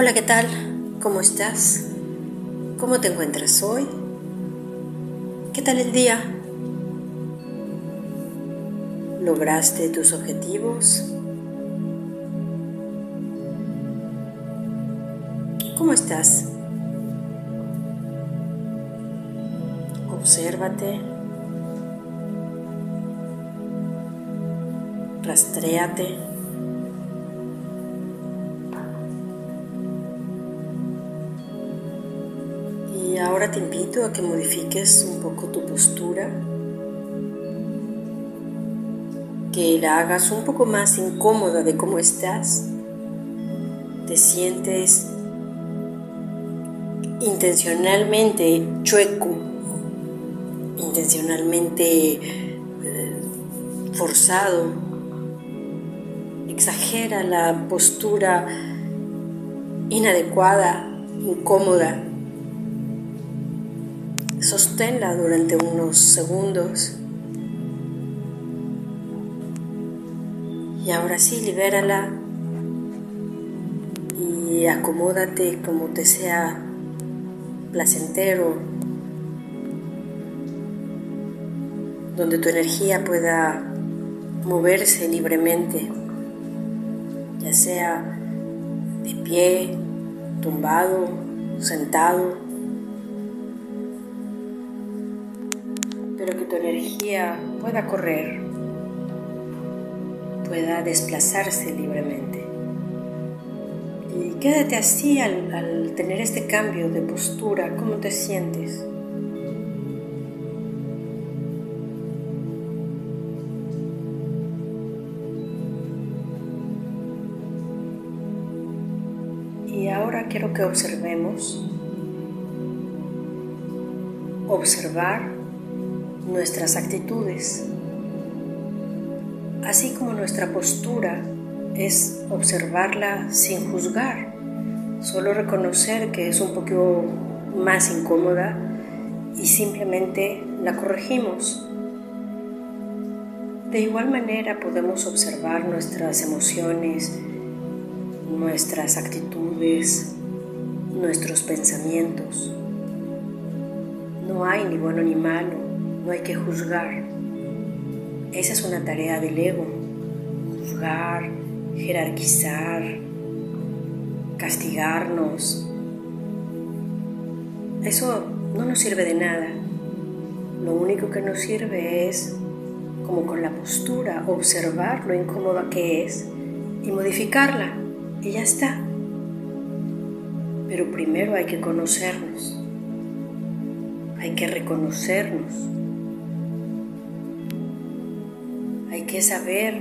Hola, ¿qué tal? ¿Cómo estás? ¿Cómo te encuentras hoy? ¿Qué tal el día? ¿Lograste tus objetivos? ¿Cómo estás? Obsérvate. Rastréate. Ahora te invito a que modifiques un poco tu postura, que la hagas un poco más incómoda de cómo estás. Te sientes intencionalmente chueco, intencionalmente eh, forzado, exagera la postura inadecuada, incómoda Sosténla durante unos segundos. Y ahora sí, libérala y acomódate como te sea placentero, donde tu energía pueda moverse libremente, ya sea de pie, tumbado, sentado. Pueda correr, pueda desplazarse libremente. Y quédate así al, tener este cambio de postura, ¿cómo te sientes? Y ahora quiero que observemos, observar nuestras actitudes, así como nuestra postura es observarla sin juzgar, solo reconocer que es un poco más incómoda y simplemente la corregimos. De igual manera podemos observar nuestras emociones, nuestras actitudes, nuestros pensamientos. No hay ni bueno ni malo, no hay que juzgar. Esa es una tarea del ego. Juzgar, jerarquizar, castigarnos. Eso no nos sirve de nada. Lo único que nos sirve es, como con la postura, observar lo incómoda que es y modificarla. Y ya está. Pero primero hay que conocernos. Hay que reconocernos. Que saber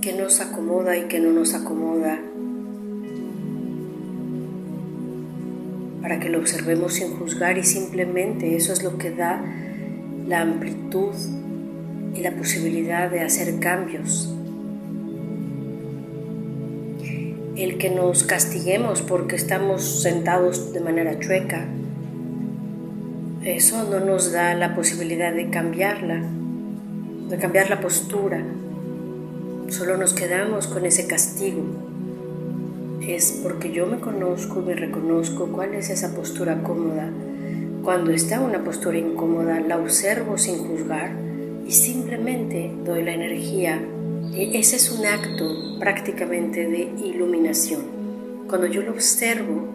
qué nos acomoda y qué no nos acomoda para que lo observemos sin juzgar y simplemente eso es lo que da la amplitud y la posibilidad de hacer cambios. El que nos castiguemos porque estamos sentados de manera chueca, eso no nos da la posibilidad de cambiarla, de cambiar la postura, Solo nos quedamos con ese castigo. Es porque yo me conozco y me reconozco cuál es esa postura cómoda. Cuando está una postura incómoda, la observo sin juzgar y simplemente doy la energía. E ese es un acto prácticamente de iluminación. Cuando yo lo observo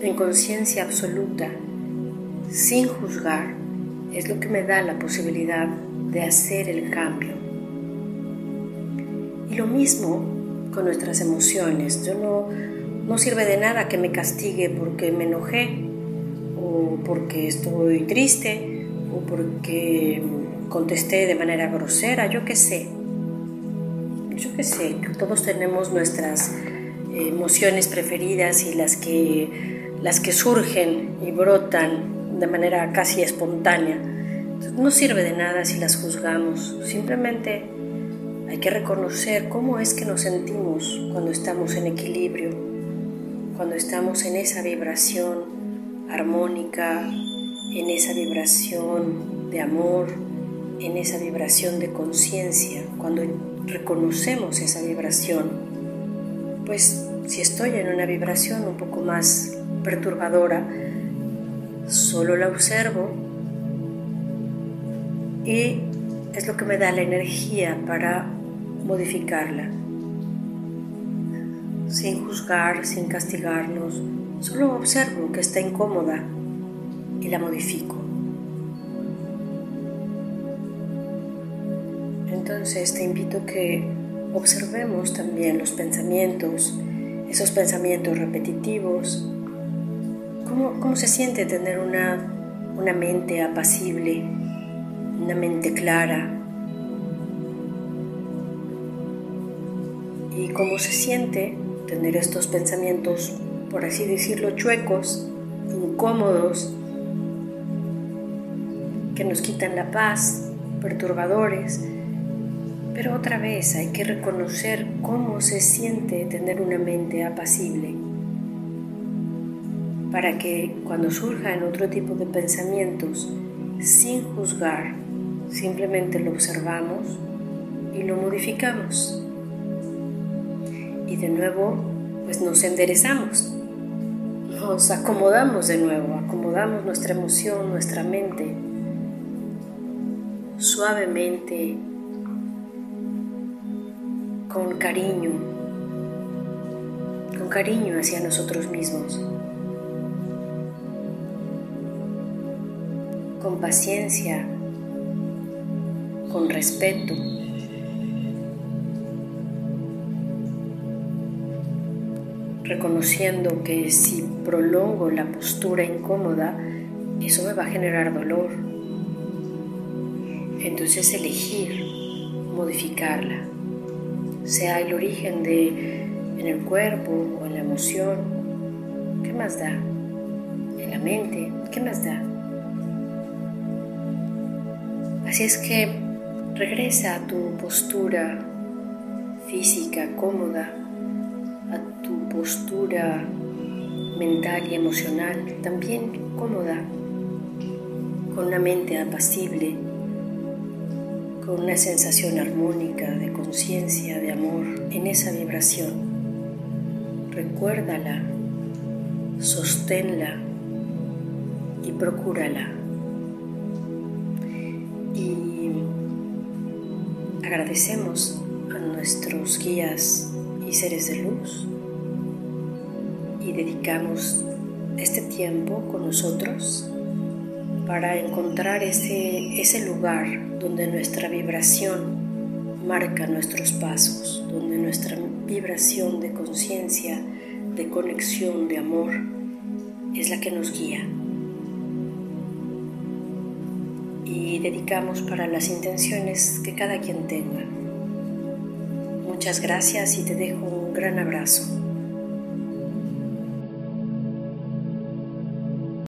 en conciencia absoluta, sin juzgar, es lo que me da la posibilidad de hacer el cambio. Y lo mismo con nuestras emociones. Yo no, no sirve de nada que me castigue porque me enojé o porque estoy triste o porque contesté de manera grosera, yo qué sé. Yo qué sé, todos tenemos nuestras emociones preferidas y las que, las que surgen y brotan de manera casi espontánea. No sirve de nada si las juzgamos, simplemente hay que reconocer cómo es que nos sentimos cuando estamos en equilibrio, cuando estamos en esa vibración armónica, en esa vibración de amor, en esa vibración de conciencia, cuando reconocemos esa vibración, pues Si estoy en una vibración un poco más perturbadora, solo la observo y es lo que me da la energía para modificarla. Sin juzgar, sin castigarnos, solo observo que está incómoda y la modifico. Entonces te invito que observemos también los pensamientos, esos pensamientos repetitivos, cómo, cómo se siente tener una, una mente apacible, una mente clara, y cómo se siente tener estos pensamientos, por así decirlo, chuecos, incómodos, que nos quitan la paz, perturbadores, pero otra vez hay que reconocer cómo se siente tener una mente apacible para que cuando surjan otro tipo de pensamientos, sin juzgar, simplemente lo observamos y lo modificamos. Y de nuevo, pues nos enderezamos, nos acomodamos de nuevo, acomodamos nuestra emoción, nuestra mente, suavemente, con cariño, con cariño hacia nosotros mismos, con paciencia, con respeto. reconociendo que si prolongo la postura incómoda, eso me va a generar dolor. Entonces elegir modificarla sea el origen de en el cuerpo o en la emoción, ¿qué más da? En la mente, ¿qué más da? Así es que regresa a tu postura física cómoda, a tu postura mental y emocional también cómoda, con una mente apacible con una sensación armónica de conciencia, de amor, en esa vibración. Recuérdala, sosténla y procúrala. Y agradecemos a nuestros guías y seres de luz y dedicamos este tiempo con nosotros para encontrar ese, ese lugar donde nuestra vibración marca nuestros pasos, donde nuestra vibración de conciencia, de conexión, de amor, es la que nos guía. Y dedicamos para las intenciones que cada quien tenga. Muchas gracias y te dejo un gran abrazo.